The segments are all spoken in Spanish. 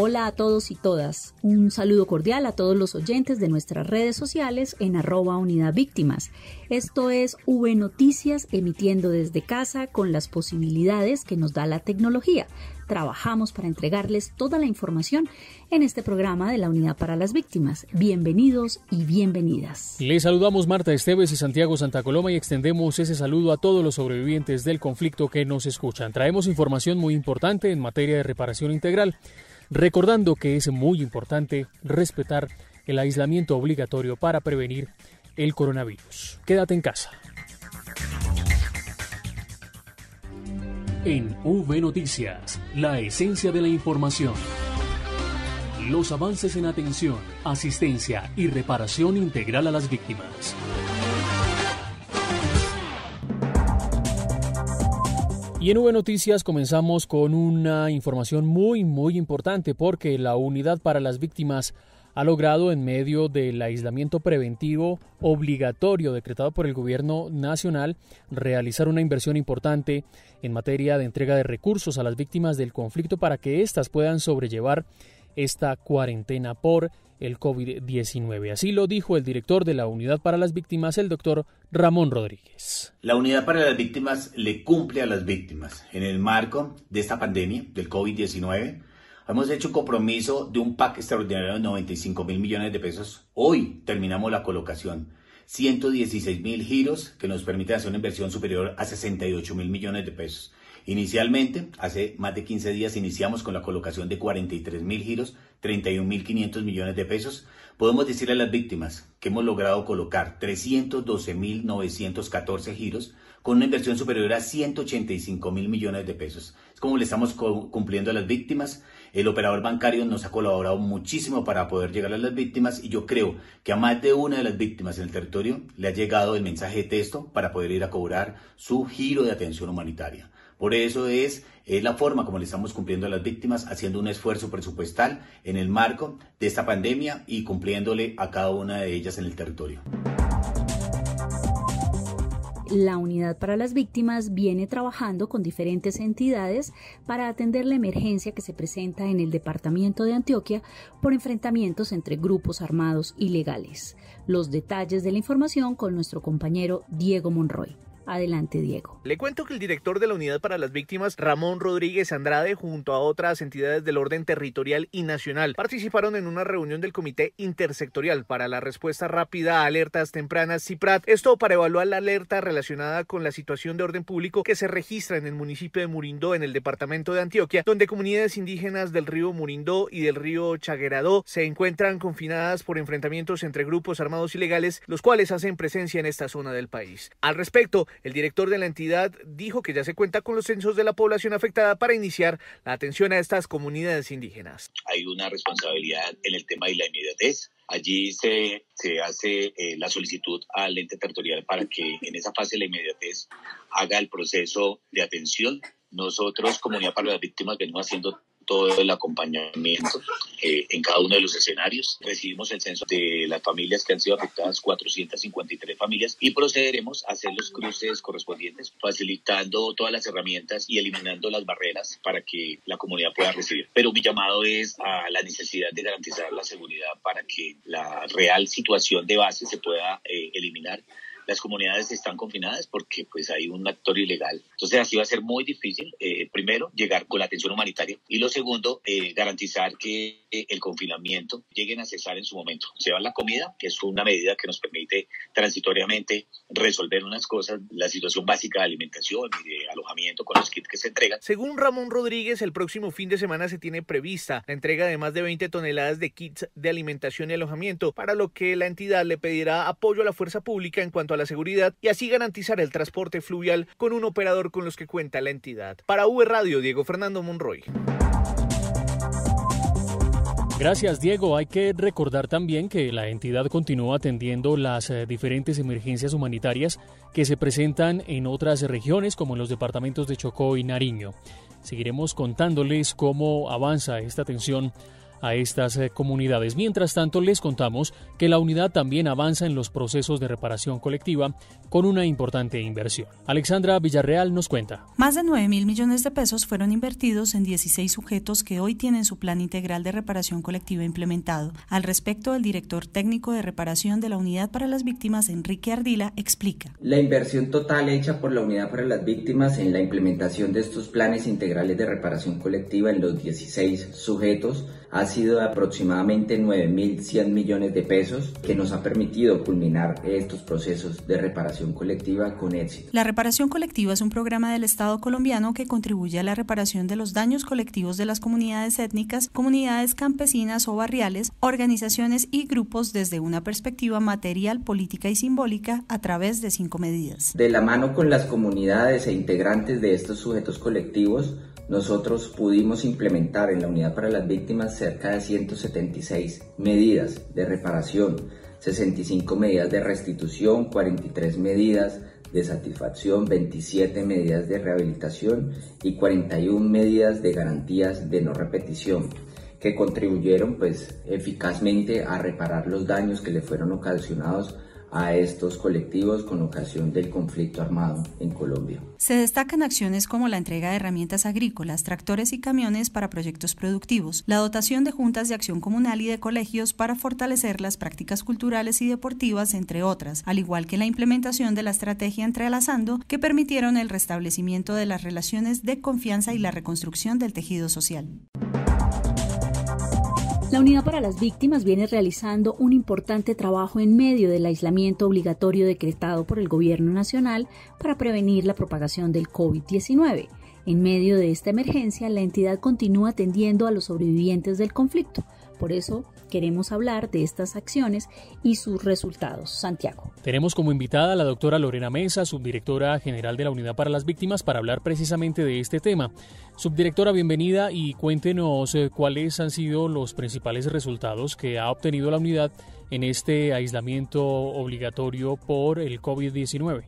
Hola a todos y todas. Un saludo cordial a todos los oyentes de nuestras redes sociales en arroba unidad víctimas. Esto es V Noticias emitiendo desde casa con las posibilidades que nos da la tecnología. Trabajamos para entregarles toda la información en este programa de la Unidad para las Víctimas. Bienvenidos y bienvenidas. Les saludamos Marta Esteves y Santiago Santa Coloma y extendemos ese saludo a todos los sobrevivientes del conflicto que nos escuchan. Traemos información muy importante en materia de reparación integral recordando que es muy importante respetar el aislamiento obligatorio para prevenir el coronavirus. Quédate en casa. En V Noticias, la esencia de la información. Los avances en atención, asistencia y reparación integral a las víctimas. Y en V Noticias comenzamos con una información muy muy importante porque la Unidad para las Víctimas ha logrado en medio del aislamiento preventivo obligatorio decretado por el gobierno nacional realizar una inversión importante en materia de entrega de recursos a las víctimas del conflicto para que éstas puedan sobrellevar esta cuarentena por el COVID-19. Así lo dijo el director de la Unidad para las Víctimas, el doctor Ramón Rodríguez. La Unidad para las Víctimas le cumple a las víctimas. En el marco de esta pandemia del COVID-19, hemos hecho un compromiso de un PAC extraordinario de 95 mil millones de pesos. Hoy terminamos la colocación. 116 mil giros que nos permiten hacer una inversión superior a 68 mil millones de pesos. Inicialmente, hace más de 15 días, iniciamos con la colocación de 43 mil giros, 31 mil 500 millones de pesos. Podemos decirle a las víctimas que hemos logrado colocar 312 mil 914 giros con una inversión superior a 185 mil millones de pesos. Es como le estamos cumpliendo a las víctimas. El operador bancario nos ha colaborado muchísimo para poder llegar a las víctimas y yo creo que a más de una de las víctimas en el territorio le ha llegado el mensaje de texto para poder ir a cobrar su giro de atención humanitaria. Por eso es, la forma como le estamos cumpliendo a las víctimas, haciendo un esfuerzo presupuestal en el marco de esta pandemia y cumpliéndole a cada una de ellas en el territorio. La Unidad para las Víctimas viene trabajando con diferentes entidades para atender la emergencia que se presenta en el departamento de Antioquia por enfrentamientos entre grupos armados ilegales. Los detalles de la información con nuestro compañero Diego Monroy. Adelante, Diego. Le cuento que el director de la Unidad para las Víctimas, Ramón Rodríguez Andrade, junto a otras entidades del orden territorial y nacional, participaron en una reunión del Comité Intersectorial para la Respuesta Rápida a Alertas Tempranas CIPRAT. Esto para evaluar la alerta relacionada con la situación de orden público que se registra en el municipio de Murindó, en el departamento de Antioquia, donde comunidades indígenas del río Murindó y del río Chagueradó se encuentran confinadas por enfrentamientos entre grupos armados ilegales, los cuales hacen presencia en esta zona del país. Al respecto, el director de la entidad dijo que ya se cuenta con los censos de la población afectada para iniciar la atención a estas comunidades indígenas. Hay una responsabilidad en el tema de la inmediatez. Allí se, se hace eh, la solicitud al ente territorial para que en esa fase de la inmediatez haga el proceso de atención. Nosotros, Comunidad para las Víctimas, venimos haciendo todo el acompañamiento eh, en cada uno de los escenarios. Recibimos el censo de las familias que han sido afectadas, 453 familias, y procederemos a hacer los cruces correspondientes, facilitando todas las herramientas y eliminando las barreras para que la comunidad pueda recibir. Pero mi llamado es a la necesidad de garantizar la seguridad para que la real situación de base se pueda eh, eliminar las comunidades están confinadas porque pues hay un actor ilegal. Entonces así va a ser muy difícil, eh, primero, llegar con la atención humanitaria y lo segundo, eh, garantizar que eh, el confinamiento lleguen a cesar en su momento. Se va la comida, que es una medida que nos permite transitoriamente resolver unas cosas, la situación básica de alimentación y de alojamiento con los kits que se entregan. Según Ramón Rodríguez, el próximo fin de semana se tiene prevista la entrega de más de 20 toneladas de kits de alimentación y alojamiento, para lo que la entidad le pedirá apoyo a la fuerza pública en cuanto a la seguridad y así garantizar el transporte fluvial con un operador con los que cuenta la entidad. Para V Radio, Diego Fernando Monroy. Gracias, Diego. Hay que recordar también que la entidad continúa atendiendo las eh, diferentes emergencias humanitarias que se presentan en otras regiones, como en los departamentos de Chocó y Nariño. Seguiremos contándoles cómo avanza esta atención a estas eh, comunidades. Mientras tanto, les contamos que la unidad también avanza en los procesos de reparación colectiva con una importante inversión. Alexandra Villarreal nos cuenta. Más de 9 mil millones de pesos fueron invertidos en 16 sujetos que hoy tienen su plan integral de reparación colectiva implementado. Al respecto, el director técnico de reparación de la Unidad para las Víctimas, Enrique Ardila, explica. La inversión total hecha por la Unidad para las Víctimas en la implementación de estos planes integrales de reparación colectiva en los 16 sujetos ha sido de aproximadamente 9.100 millones de pesos que nos ha permitido culminar estos procesos de reparación colectiva con éxito. La reparación colectiva es un programa del Estado colombiano que contribuye a la reparación de los daños colectivos de las comunidades étnicas, comunidades campesinas o barriales, organizaciones y grupos desde una perspectiva material, política y simbólica a través de cinco medidas. De la mano con las comunidades e integrantes de estos sujetos colectivos, nosotros pudimos implementar en la unidad para las víctimas cerca de 176 medidas de reparación, 65 medidas de restitución, 43 medidas de satisfacción, 27 medidas de rehabilitación y 41 medidas de garantías de no repetición que contribuyeron pues eficazmente a reparar los daños que le fueron ocasionados a estos colectivos con ocasión del conflicto armado en Colombia. Se destacan acciones como la entrega de herramientas agrícolas, tractores y camiones para proyectos productivos, la dotación de juntas de acción comunal y de colegios para fortalecer las prácticas culturales y deportivas, entre otras, al igual que la implementación de la estrategia entrelazando que permitieron el restablecimiento de las relaciones de confianza y la reconstrucción del tejido social. La Unidad para las Víctimas viene realizando un importante trabajo en medio del aislamiento obligatorio decretado por el Gobierno Nacional para prevenir la propagación del COVID-19. En medio de esta emergencia, la entidad continúa atendiendo a los sobrevivientes del conflicto. Por eso queremos hablar de estas acciones y sus resultados. Santiago. Tenemos como invitada a la doctora Lorena Mesa, subdirectora general de la Unidad para las Víctimas, para hablar precisamente de este tema. Subdirectora, bienvenida y cuéntenos eh, cuáles han sido los principales resultados que ha obtenido la unidad en este aislamiento obligatorio por el COVID-19.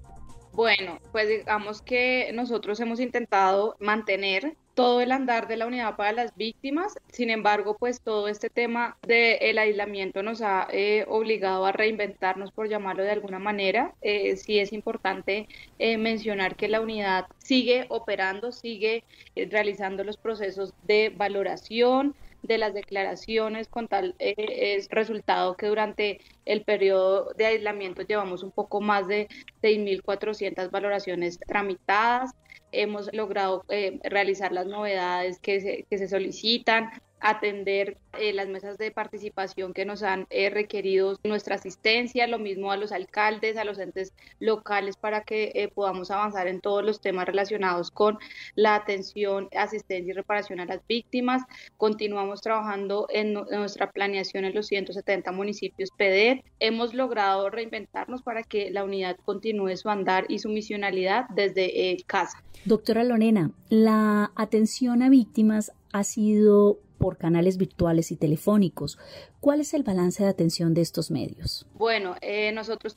Bueno, pues digamos que nosotros hemos intentado mantener todo el andar de la unidad para las víctimas. Sin embargo, pues todo este tema del aislamiento nos ha eh, obligado a reinventarnos, por llamarlo de alguna manera. Eh, sí es importante eh, mencionar que la unidad sigue operando, sigue realizando los procesos de valoración, de las declaraciones con tal es resultado que durante el periodo de aislamiento llevamos un poco más de 6.400 valoraciones tramitadas hemos logrado eh, realizar las novedades que se, que se solicitan, atender eh, las mesas de participación que nos han eh, requerido nuestra asistencia, lo mismo a los alcaldes, a los entes locales para que eh, podamos avanzar en todos los temas relacionados con la atención, asistencia y reparación a las víctimas. Continuamos trabajando en, nuestra planeación en los 170 municipios PEDER. Hemos logrado reinventarnos para que la unidad continúe su andar y su misionalidad desde casa. Doctora Lorena, la atención a víctimas ha sido por canales virtuales y telefónicos. ¿Cuál es el balance de atención de estos medios? Bueno, eh, nosotros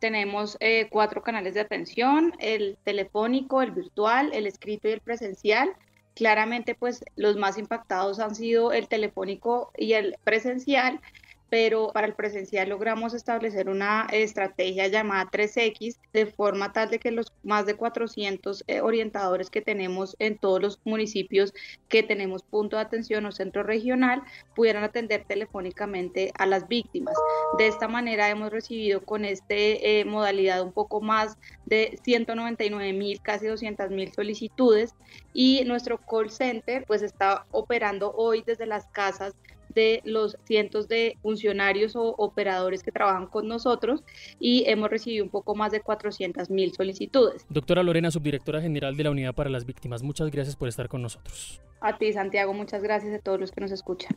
tenemos eh, cuatro canales de atención, el telefónico, el virtual, el escrito y el presencial. Claramente, pues los más impactados han sido el telefónico y el presencial pero para el presencial logramos establecer una estrategia llamada 3X de forma tal de que los más de 400 eh, orientadores que tenemos en todos los municipios que tenemos punto de atención o centro regional pudieran atender telefónicamente a las víctimas. De esta manera hemos recibido con esta eh, modalidad un poco más de 199 mil, casi 200 mil solicitudes y nuestro call center pues está operando hoy desde las casas de los cientos de funcionarios o operadores que trabajan con nosotros y hemos recibido un poco más de 400 mil solicitudes. Doctora Lorena, subdirectora general de la Unidad para las Víctimas, muchas gracias por estar con nosotros. A ti, Santiago, muchas gracias a todos los que nos escuchan.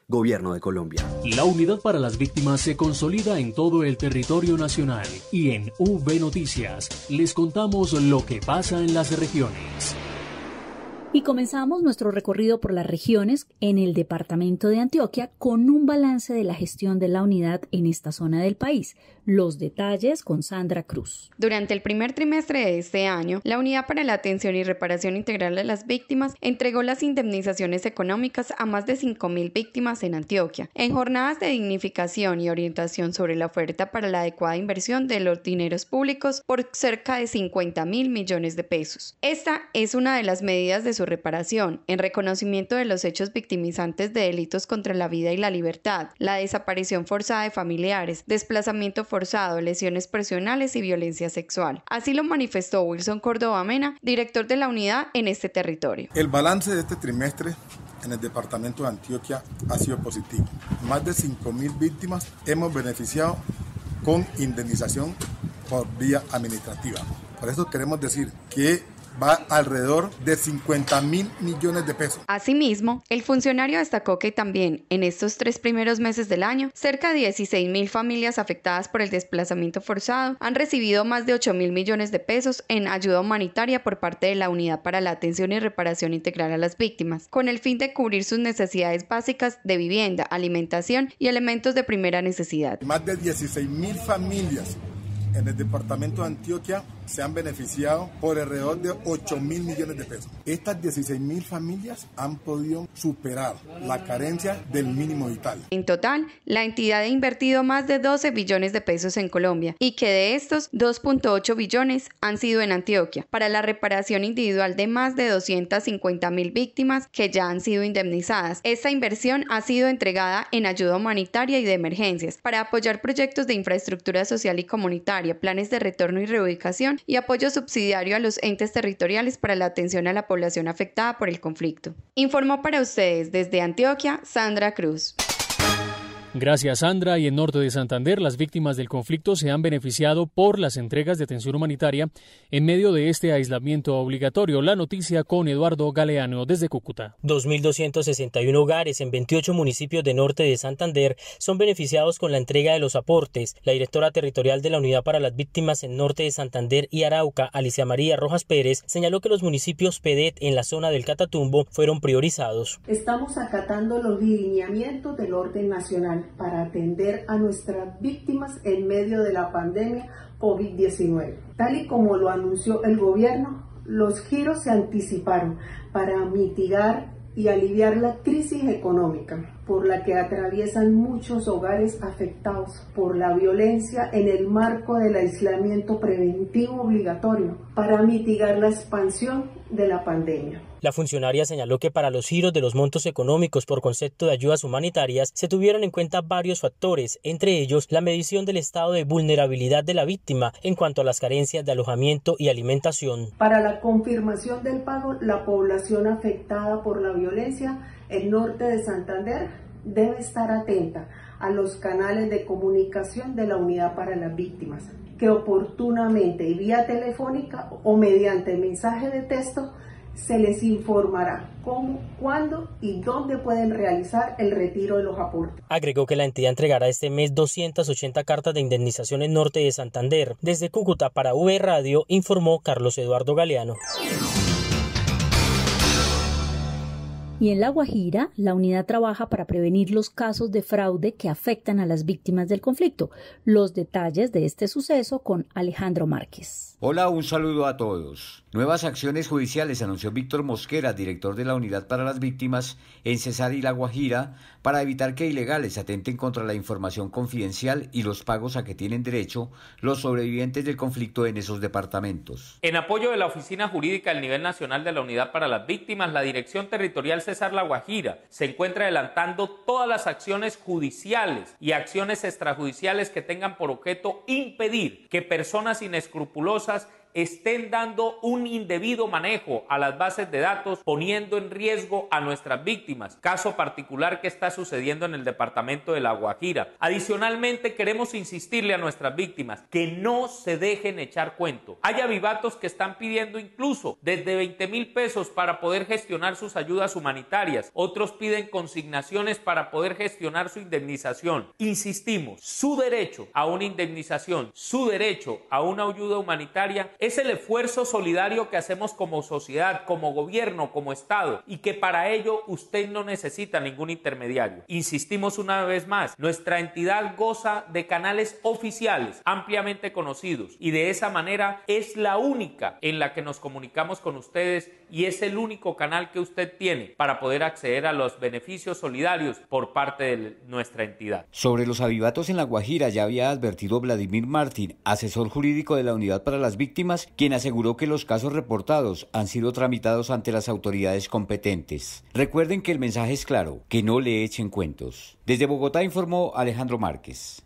Gobierno de Colombia. La unidad para las víctimas se consolida en todo el territorio nacional y en V Noticias les contamos lo que pasa en las regiones. Y comenzamos nuestro recorrido por las regiones en el departamento de Antioquia con un balance de la gestión de la unidad en esta zona del país. Los detalles con Sandra Cruz. Durante el primer trimestre de este año, la Unidad para la Atención y Reparación Integral de las Víctimas entregó las indemnizaciones económicas a más de 5.000 víctimas en Antioquia, en jornadas de dignificación y orientación sobre la oferta para la adecuada inversión de los dineros públicos por cerca de 50 mil millones de pesos. Esta es una de las medidas de su reparación, en reconocimiento de los hechos victimizantes de delitos contra la vida y la libertad, la desaparición forzada de familiares, desplazamiento forzado, lesiones personales y violencia sexual. Así lo manifestó Wilson Córdoba Mena, director de la unidad en este territorio. El balance de este trimestre en el departamento de Antioquia ha sido positivo. Más de 5.000 víctimas hemos beneficiado con indemnización por vía administrativa. Por eso queremos decir que va alrededor de 50 mil millones de pesos. Asimismo, el funcionario destacó que también en estos tres primeros meses del año, cerca de 16 mil familias afectadas por el desplazamiento forzado han recibido más de 8 mil millones de pesos en ayuda humanitaria por parte de la Unidad para la Atención y Reparación Integral a las Víctimas, con el fin de cubrir sus necesidades básicas de vivienda, alimentación y elementos de primera necesidad. Más de 16 mil familias en el departamento de Antioquia se han beneficiado por alrededor de 8 mil millones de pesos. Estas 16 mil familias han podido superar la carencia del mínimo vital. En total, la entidad ha invertido más de 12 billones de pesos en Colombia y que de estos 2.8 billones han sido en Antioquia para la reparación individual de más de 250 mil víctimas que ya han sido indemnizadas. Esta inversión ha sido entregada en ayuda humanitaria y de emergencias para apoyar proyectos de infraestructura social y comunitaria, planes de retorno y reubicación y apoyo subsidiario a los entes territoriales para la atención a la población afectada por el conflicto. Informó para ustedes desde Antioquia Sandra Cruz. Gracias, Sandra. Y en norte de Santander, las víctimas del conflicto se han beneficiado por las entregas de atención humanitaria en medio de este aislamiento obligatorio. La noticia con Eduardo Galeano desde Cúcuta. 2.261 hogares en 28 municipios de norte de Santander son beneficiados con la entrega de los aportes. La directora territorial de la Unidad para las Víctimas en norte de Santander y Arauca, Alicia María Rojas Pérez, señaló que los municipios PEDET en la zona del Catatumbo fueron priorizados. Estamos acatando los lineamientos del orden nacional para atender a nuestras víctimas en medio de la pandemia COVID-19. Tal y como lo anunció el gobierno, los giros se anticiparon para mitigar y aliviar la crisis económica por la que atraviesan muchos hogares afectados por la violencia en el marco del aislamiento preventivo obligatorio para mitigar la expansión de la pandemia. La funcionaria señaló que para los giros de los montos económicos por concepto de ayudas humanitarias se tuvieron en cuenta varios factores, entre ellos la medición del estado de vulnerabilidad de la víctima en cuanto a las carencias de alojamiento y alimentación. Para la confirmación del pago, la población afectada por la violencia en norte de Santander debe estar atenta a los canales de comunicación de la unidad para las víctimas, que oportunamente y vía telefónica o mediante mensaje de texto se les informará cómo, cuándo y dónde pueden realizar el retiro de los aportes. Agregó que la entidad entregará este mes 280 cartas de indemnización en norte de Santander. Desde Cúcuta para V Radio informó Carlos Eduardo Galeano. Y en La Guajira, la unidad trabaja para prevenir los casos de fraude que afectan a las víctimas del conflicto. Los detalles de este suceso con Alejandro Márquez. Hola, un saludo a todos. Nuevas acciones judiciales anunció Víctor Mosquera, director de la Unidad para las Víctimas en Cesar y La Guajira, para evitar que ilegales atenten contra la información confidencial y los pagos a que tienen derecho los sobrevivientes del conflicto en esos departamentos. En apoyo de la Oficina Jurídica del Nivel Nacional de la Unidad para las Víctimas, la Dirección Territorial César La Guajira se encuentra adelantando todas las acciones judiciales y acciones extrajudiciales que tengan por objeto impedir que personas inescrupulosas cosas estén dando un indebido manejo a las bases de datos poniendo en riesgo a nuestras víctimas, caso particular que está sucediendo en el departamento de La Guajira. Adicionalmente queremos insistirle a nuestras víctimas que no se dejen echar cuento. Hay avivatos que están pidiendo incluso desde 20 mil pesos para poder gestionar sus ayudas humanitarias, otros piden consignaciones para poder gestionar su indemnización. Insistimos, su derecho a una indemnización, su derecho a una ayuda humanitaria es el esfuerzo solidario que hacemos como sociedad, como gobierno, como Estado y que para ello usted no necesita ningún intermediario. Insistimos una vez más, nuestra entidad goza de canales oficiales ampliamente conocidos y de esa manera es la única en la que nos comunicamos con ustedes y es el único canal que usted tiene para poder acceder a los beneficios solidarios por parte de nuestra entidad. Sobre los avivatos en La Guajira ya había advertido Vladimir Martín, asesor jurídico de la Unidad para las Víctimas, quien aseguró que los casos reportados han sido tramitados ante las autoridades competentes. Recuerden que el mensaje es claro, que no le echen cuentos. Desde Bogotá informó Alejandro Márquez.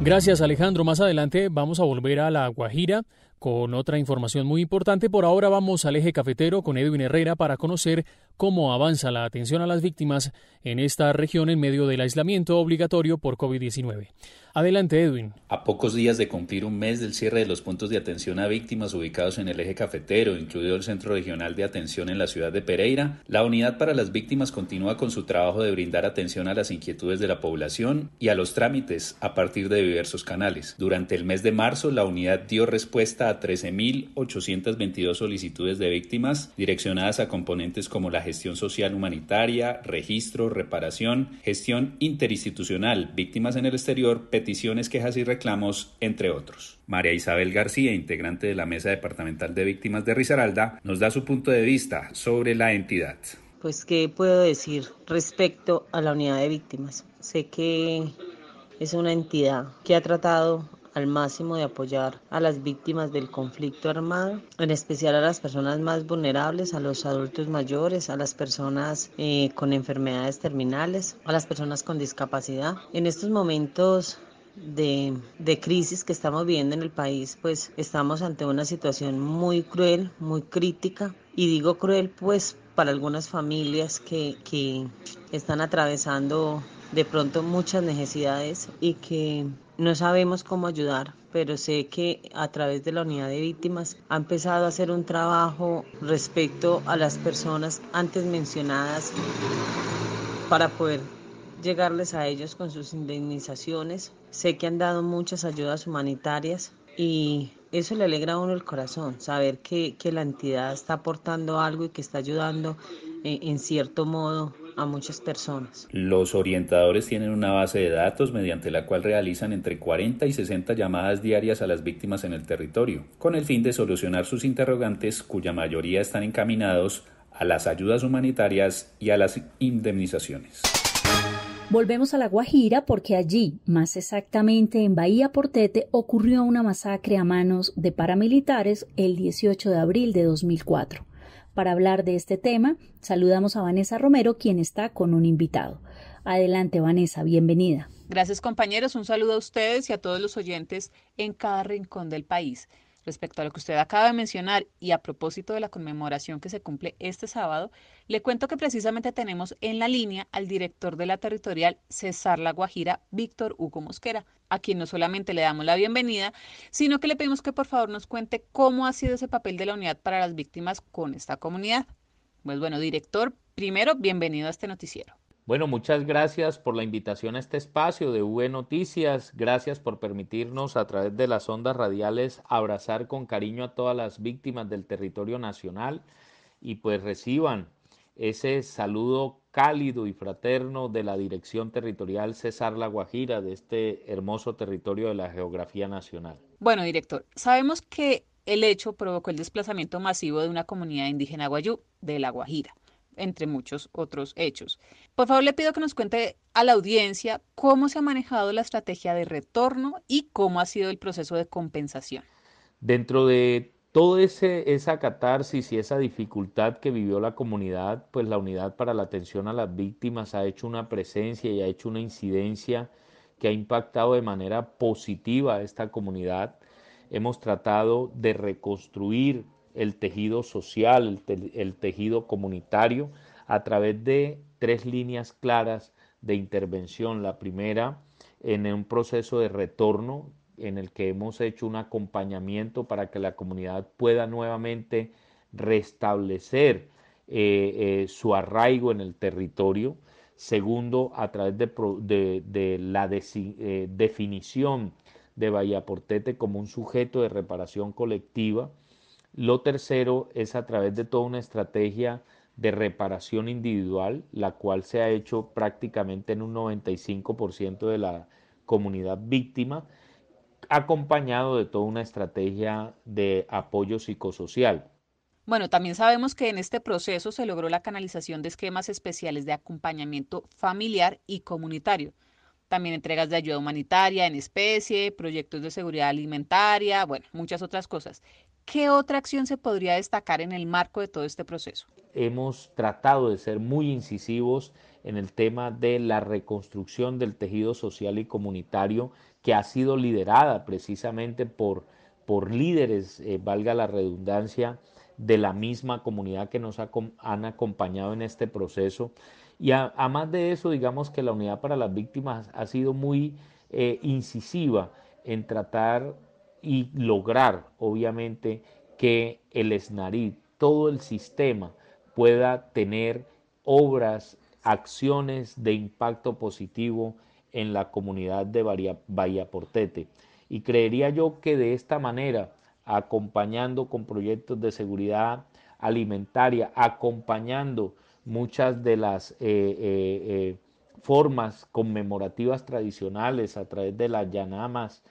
Gracias Alejandro. Más adelante vamos a volver a La Guajira con otra información muy importante. Por ahora vamos al eje cafetero con Edwin Herrera para conocer cómo avanza la atención a las víctimas en esta región en medio del aislamiento obligatorio por COVID-19. Adelante, Edwin. A pocos días de cumplir un mes del cierre de los puntos de atención a víctimas ubicados en el eje cafetero, incluido el Centro Regional de Atención en la ciudad de Pereira, la Unidad para las Víctimas continúa con su trabajo de brindar atención a las inquietudes de la población y a los trámites a partir de diversos canales. Durante el mes de marzo, la unidad dio respuesta a 13.822 solicitudes de víctimas direccionadas a componentes como la gestión social humanitaria, registro, reparación, gestión interinstitucional, víctimas en el exterior, peticiones, quejas y reclamos, entre otros. María Isabel García, integrante de la Mesa Departamental de Víctimas de Risaralda, nos da su punto de vista sobre la entidad. Pues, ¿qué puedo decir respecto a la unidad de víctimas? Sé que es una entidad que ha tratado al máximo de apoyar a las víctimas del conflicto armado, en especial a las personas más vulnerables, a los adultos mayores, a las personas eh, con enfermedades terminales, a las personas con discapacidad. En estos momentos de, crisis que estamos viviendo en el país, pues estamos ante una situación muy cruel, muy crítica. Y digo cruel pues para algunas familias que, que están atravesando de pronto muchas necesidades y que no sabemos cómo ayudar, pero sé que a través de la unidad de víctimas ha empezado a hacer un trabajo respecto a las personas antes mencionadas para poder llegarles a ellos con sus indemnizaciones. Sé que han dado muchas ayudas humanitarias y eso le alegra a uno el corazón, saber que, que la entidad está aportando algo y que está ayudando eh, en cierto modo a muchas personas. Los orientadores tienen una base de datos mediante la cual realizan entre 40 y 60 llamadas diarias a las víctimas en el territorio, con el fin de solucionar sus interrogantes cuya mayoría están encaminados a las ayudas humanitarias y a las indemnizaciones. Volvemos a La Guajira porque allí, más exactamente en Bahía Portete, ocurrió una masacre a manos de paramilitares el 18 de abril de 2004. Para hablar de este tema, saludamos a Vanessa Romero, quien está con un invitado. Adelante, Vanessa, bienvenida. Gracias, compañeros. Un saludo a ustedes y a todos los oyentes en cada rincón del país. Respecto a lo que usted acaba de mencionar y a propósito de la conmemoración que se cumple este sábado, le cuento que precisamente tenemos en la línea al director de la territorial Cesar La Guajira, Víctor Hugo Mosquera, a quien no solamente le damos la bienvenida, sino que le pedimos que por favor nos cuente cómo ha sido ese papel de la unidad para las víctimas con esta comunidad. Pues bueno, director, primero, bienvenido a este noticiero. Bueno, muchas gracias por la invitación a este espacio de V Noticias. Gracias por permitirnos a través de las ondas radiales abrazar con cariño a todas las víctimas del territorio nacional y pues reciban ese saludo cálido y fraterno de la Dirección Territorial César La Guajira de este hermoso territorio de la geografía nacional. Bueno, director, sabemos que el hecho provocó el desplazamiento masivo de una comunidad indígena guayú de La Guajira entre muchos otros hechos. Por favor, le pido que nos cuente a la audiencia cómo se ha manejado la estrategia de retorno y cómo ha sido el proceso de compensación. Dentro de toda esa catarsis y esa dificultad que vivió la comunidad, pues la Unidad para la Atención a las Víctimas ha hecho una presencia y ha hecho una incidencia que ha impactado de manera positiva a esta comunidad. Hemos tratado de reconstruir el tejido social, el, tejido comunitario, a través de tres líneas claras de intervención. La primera, en un proceso de retorno en el que hemos hecho un acompañamiento para que la comunidad pueda nuevamente restablecer eh, eh, su arraigo en el territorio. Segundo, a través de, la eh, definición de Vallaportete como un sujeto de reparación colectiva. Lo tercero es a través de toda una estrategia de reparación individual, la cual se ha hecho prácticamente en un 95% de la comunidad víctima, acompañado de toda una estrategia de apoyo psicosocial. Bueno, también sabemos que en este proceso se logró la canalización de esquemas especiales de acompañamiento familiar y comunitario. También entregas de ayuda humanitaria en especie, proyectos de seguridad alimentaria, bueno, muchas otras cosas. ¿Qué otra acción se podría destacar en el marco de todo este proceso? Hemos tratado de ser muy incisivos en el tema de la reconstrucción del tejido social y comunitario que ha sido liderada precisamente por, por líderes, eh, valga la redundancia, de la misma comunidad que nos han acompañado en este proceso. Y además de eso, digamos que la Unidad para las Víctimas ha sido muy eh, incisiva en tratar y lograr, obviamente, que el SNARID, todo el sistema, pueda tener obras, acciones de impacto positivo en la comunidad de Bahía Portete. Y creería yo que de esta manera, acompañando con proyectos de seguridad alimentaria, acompañando muchas de las eh, eh, eh, formas conmemorativas tradicionales a través de las llanamas,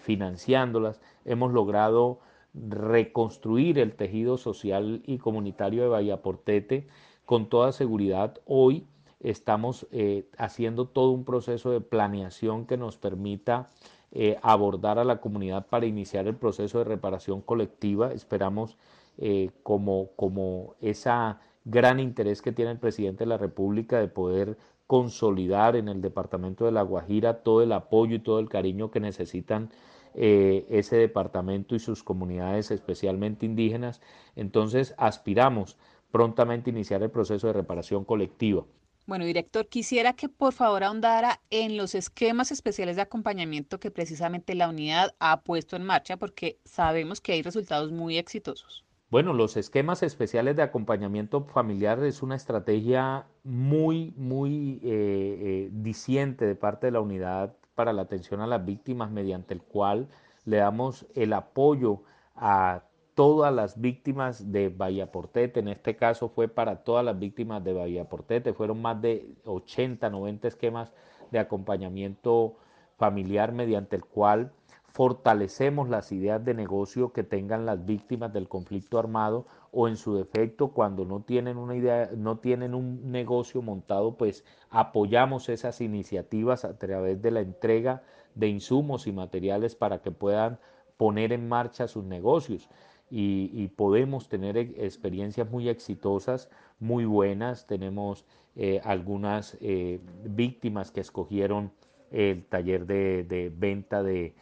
financiándolas, hemos logrado reconstruir el tejido social y comunitario de Bahía Portete con toda seguridad. Hoy estamos eh, haciendo todo un proceso de planeación que nos permita eh, abordar a la comunidad para iniciar el proceso de reparación colectiva. Esperamos eh, como, como esa gran interés que tiene el presidente de la República de poder consolidar en el departamento de La Guajira todo el apoyo y todo el cariño que necesitan ese departamento y sus comunidades, especialmente indígenas. Entonces aspiramos prontamente iniciar el proceso de reparación colectiva. Bueno, director, quisiera que por favor ahondara en los esquemas especiales de acompañamiento que precisamente la unidad ha puesto en marcha, porque sabemos que hay resultados muy exitosos. Bueno, los esquemas especiales de acompañamiento familiar es una estrategia muy, muy eh, eh diciente de parte de la unidad para la atención a las víctimas, mediante el cual le damos el apoyo a todas las víctimas de Bahía Portete, en este caso fue para todas las víctimas de Bahía Portete, fueron más de 80, 90 esquemas de acompañamiento familiar mediante el cual fortalecemos las ideas de negocio que tengan las víctimas del conflicto armado o en su defecto cuando no tienen una idea, no tienen un negocio montado, pues apoyamos esas iniciativas a través de la entrega de insumos y materiales para que puedan poner en marcha sus negocios y, podemos tener experiencias muy exitosas, muy buenas. Tenemos eh, algunas eh, víctimas que escogieron el taller de, venta de,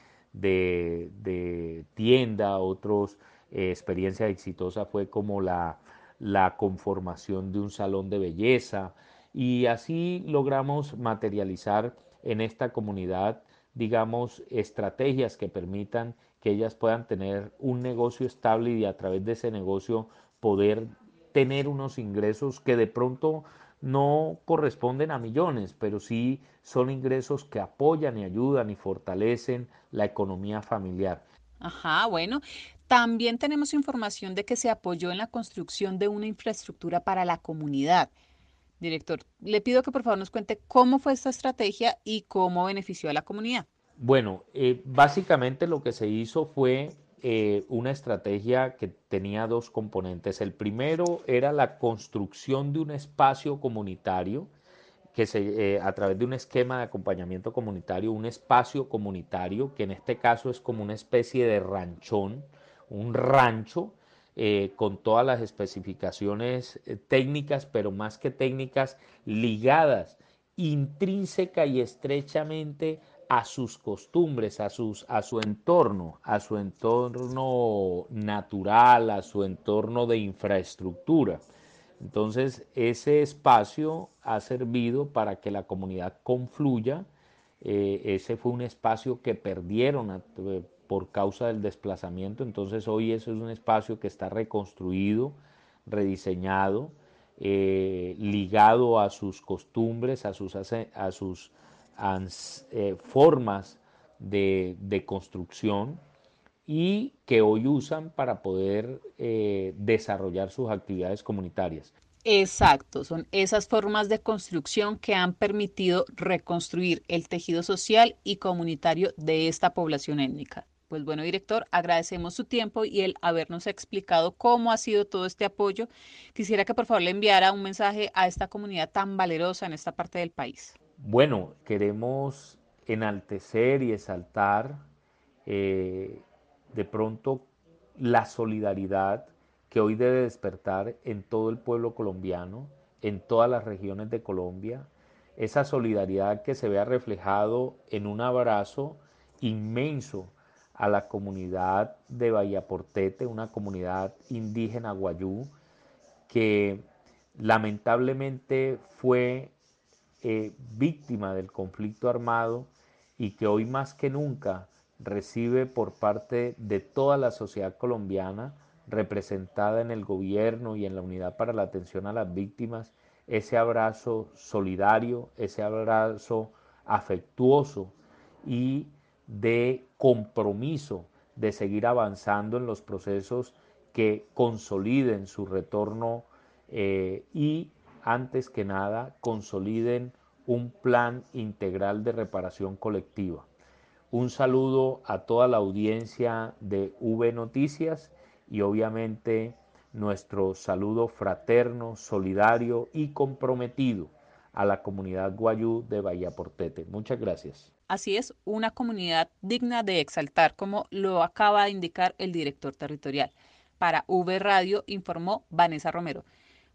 tienda, otros eh, experiencia exitosa fue como la, la conformación de un salón de belleza y así logramos materializar en esta comunidad digamos, estrategias que permitan que ellas puedan tener un negocio estable y a través de ese negocio poder tener unos ingresos que de pronto no corresponden a millones, pero sí son ingresos que apoyan y ayudan y fortalecen la economía familiar. Ajá, bueno. también tenemos información de que se apoyó en la construcción de una infraestructura para la comunidad. Director, le pido que por favor nos cuente cómo fue esta estrategia y cómo benefició a la comunidad. Bueno, eh, básicamente lo que se hizo fue eh, una estrategia que tenía dos componentes. El primero era la construcción de un espacio comunitario que se, eh, a través de un esquema de acompañamiento comunitario, un espacio comunitario, que en este caso es como una especie de ranchón, un rancho con todas las especificaciones técnicas, pero más que técnicas, ligadas intrínseca y estrechamente a sus costumbres, a, sus, a su entorno, a su entorno natural, a su entorno de infraestructura. Entonces, ese espacio ha servido para que la comunidad confluya. Eh, ese fue un espacio que perdieron eh, por causa del desplazamiento. Entonces, hoy eso es un espacio que está reconstruido, rediseñado, eh, ligado a sus costumbres, a sus, a sus eh, formas de, construcción y que hoy usan para poder eh, desarrollar sus actividades comunitarias. Exacto, son esas formas de construcción que han permitido reconstruir el tejido social y comunitario de esta población étnica. Pues bueno, director, agradecemos su tiempo y el habernos explicado cómo ha sido todo este apoyo. Quisiera que por favor le enviara un mensaje a esta comunidad tan valerosa en esta parte del país. Bueno, queremos enaltecer y exaltar eh, de pronto la solidaridad que hoy debe despertar en todo el pueblo colombiano, en todas las regiones de Colombia, esa solidaridad que se vea reflejado en un abrazo inmenso a la comunidad de Bahía Portete, una comunidad indígena guayú, que lamentablemente fue eh, víctima del conflicto armado y que hoy más que nunca recibe por parte de toda la sociedad colombiana representada en el gobierno y en la unidad para la atención a las víctimas, ese abrazo solidario, ese abrazo afectuoso y de compromiso de seguir avanzando en los procesos que consoliden su retorno eh, y antes que nada, consoliden un plan integral de reparación colectiva. Un saludo a toda la audiencia de V Noticias y obviamente nuestro saludo fraterno, solidario y comprometido a la comunidad guayú de Bahía Portete. Muchas gracias. Así es, una comunidad digna de exaltar, como lo acaba de indicar el director territorial. Para V Radio informó Vanessa Romero.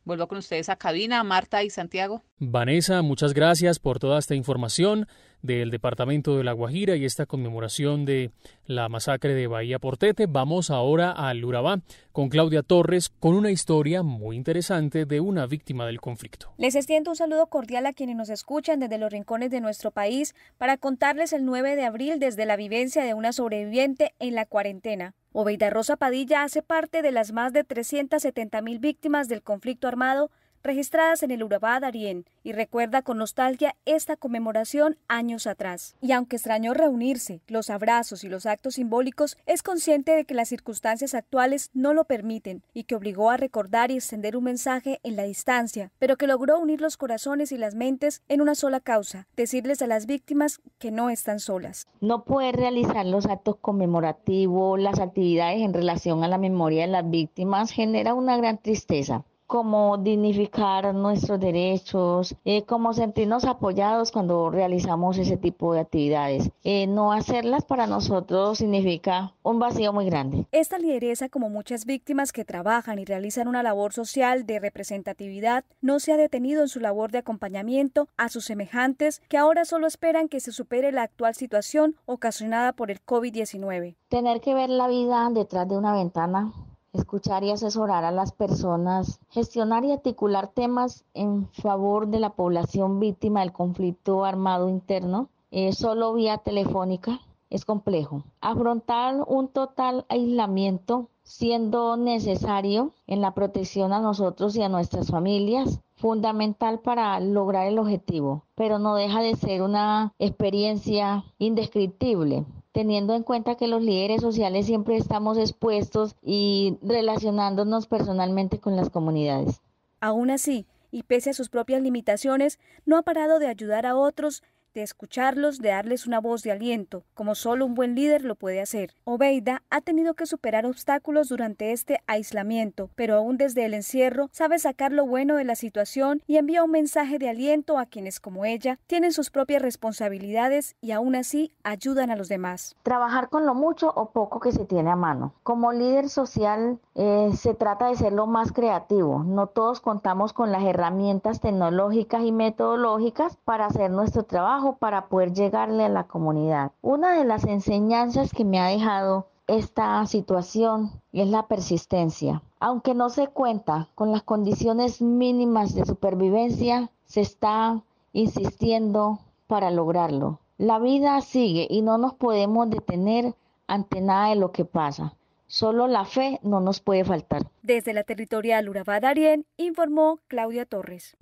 Vuelvo con ustedes a cabina, Marta y Santiago. Vanessa, muchas gracias por toda esta información del Departamento de La Guajira y esta conmemoración de la masacre de Bahía Portete. Vamos ahora al Urabá con Claudia Torres con una historia muy interesante de una víctima del conflicto. Les extiendo un saludo cordial a quienes nos escuchan desde los rincones de nuestro país para contarles el 9 de abril desde la vivencia de una sobreviviente en la cuarentena. Obeida Rosa Padilla hace parte de las más de 370 mil víctimas del conflicto armado registradas en el Urabá Darién y recuerda con nostalgia esta conmemoración años atrás. Y aunque extrañó reunirse, los abrazos y los actos simbólicos, es consciente de que las circunstancias actuales no lo permiten y que obligó a recordar y extender un mensaje en la distancia, pero que logró unir los corazones y las mentes en una sola causa, decirles a las víctimas que no están solas. No poder realizar los actos conmemorativos, las actividades en relación a la memoria de las víctimas genera una gran tristeza como dignificar nuestros derechos, eh, como sentirnos apoyados cuando realizamos ese tipo de actividades. Eh, no hacerlas para nosotros significa un vacío muy grande. Esta lideresa, como muchas víctimas que trabajan y realizan una labor social de representatividad, no se ha detenido en su labor de acompañamiento a sus semejantes que ahora solo esperan que se supere la actual situación ocasionada por el COVID-19. Tener que ver la vida detrás de una ventana escuchar y asesorar a las personas, gestionar y articular temas en favor de la población víctima del conflicto armado interno, eh, solo vía telefónica, es complejo. Afrontar un total aislamiento siendo necesario en la protección a nosotros y a nuestras familias, fundamental para lograr el objetivo, pero no deja de ser una experiencia indescriptible teniendo en cuenta que los líderes sociales siempre estamos expuestos y relacionándonos personalmente con las comunidades. Aún así, y pese a sus propias limitaciones, no ha parado de ayudar a otros de escucharlos, de darles una voz de aliento, como solo un buen líder lo puede hacer. Obeida ha tenido que superar obstáculos durante este aislamiento, pero aún desde el encierro sabe sacar lo bueno de la situación y envía un mensaje de aliento a quienes como ella tienen sus propias responsabilidades y aún así ayudan a los demás. Trabajar con lo mucho o poco que se tiene a mano. Como líder social eh, se trata de ser lo más creativo. No todos contamos con las herramientas tecnológicas y metodológicas para hacer nuestro trabajo para poder llegarle a la comunidad. Una de las enseñanzas que me ha dejado esta situación es la persistencia. Aunque no se cuenta con las condiciones mínimas de supervivencia, se está insistiendo para lograrlo. La vida sigue y no nos podemos detener ante nada de lo que pasa. Solo la fe no nos puede faltar. Desde la territorial Urabá Darien, informó Claudia Torres.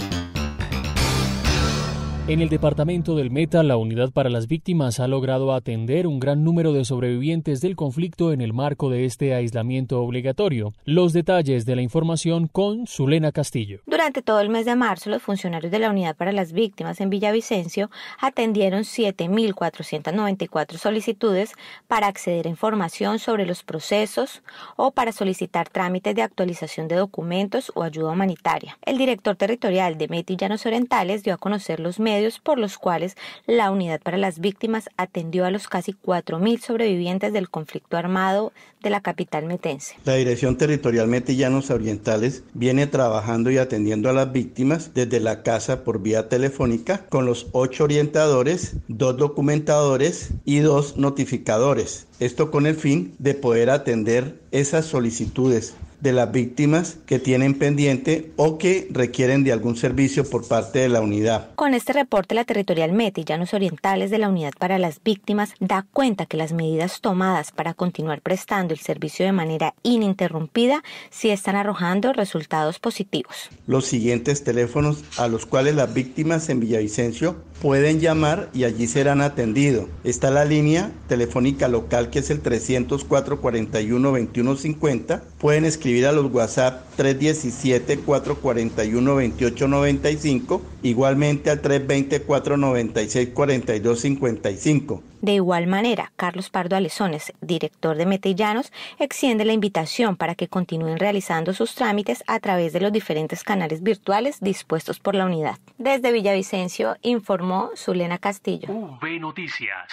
En el departamento del Meta, la Unidad para las Víctimas ha logrado atender un gran número de sobrevivientes del conflicto en el marco de este aislamiento obligatorio. Los detalles de la información con Zulena Castillo. Durante todo el mes de marzo, los funcionarios de la Unidad para las Víctimas en Villavicencio atendieron 7.494 solicitudes para acceder a información sobre los procesos o para solicitar trámites de actualización de documentos o ayuda humanitaria. El director territorial de Meta y Llanos Orientales dio a conocer los medios por los cuales la Unidad para las Víctimas atendió a los casi 4.000 sobrevivientes del conflicto armado de la capital metense. La Dirección Territorial Metillanos Orientales viene trabajando y atendiendo a las víctimas desde la casa por vía telefónica con los ocho orientadores, dos documentadores y dos notificadores. Esto con el fin de poder atender esas solicitudes de las víctimas que tienen pendiente o que requieren de algún servicio por parte de la unidad. Con este reporte, la Territorial Meta y Llanos Orientales de la Unidad para las Víctimas da cuenta que las medidas tomadas para continuar prestando el servicio de manera ininterrumpida sí están arrojando resultados positivos. Los siguientes teléfonos a los cuales las víctimas en Villavicencio pueden llamar y allí serán atendidos. Está la línea telefónica local que es el 304 41 2150. Pueden escribir a los WhatsApp 317 441 2895, igualmente al 320 496 4255. De igual manera, Carlos Pardo Alezones, director de Metellanos, extiende la invitación para que continúen realizando sus trámites a través de los diferentes canales virtuales dispuestos por la unidad. Desde Villavicencio informó Zulena Castillo. V Noticias.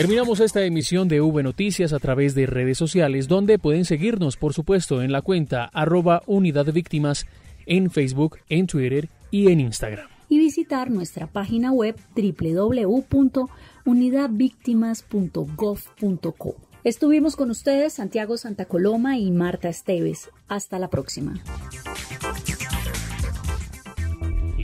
Terminamos esta emisión de V Noticias a través de redes sociales, donde pueden seguirnos, por supuesto, en la cuenta arroba unidad víctimas en Facebook, en Twitter y en Instagram y visitar nuestra página web www.unidadvictimas.gov.co. Estuvimos con ustedes Santiago Santa Coloma y Marta Esteves. Hasta la próxima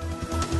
Thank you.